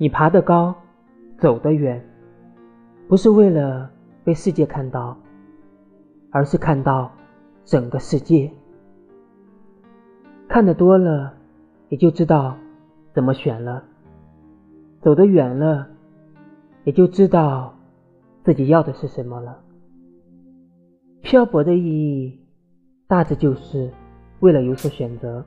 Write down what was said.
你爬得高走得远不是为了被世界看到而是看到整个世界。看得多了也就知道怎么选了走得远了也就知道自己要的是什么了。漂泊的意义大致就是为了有所选择。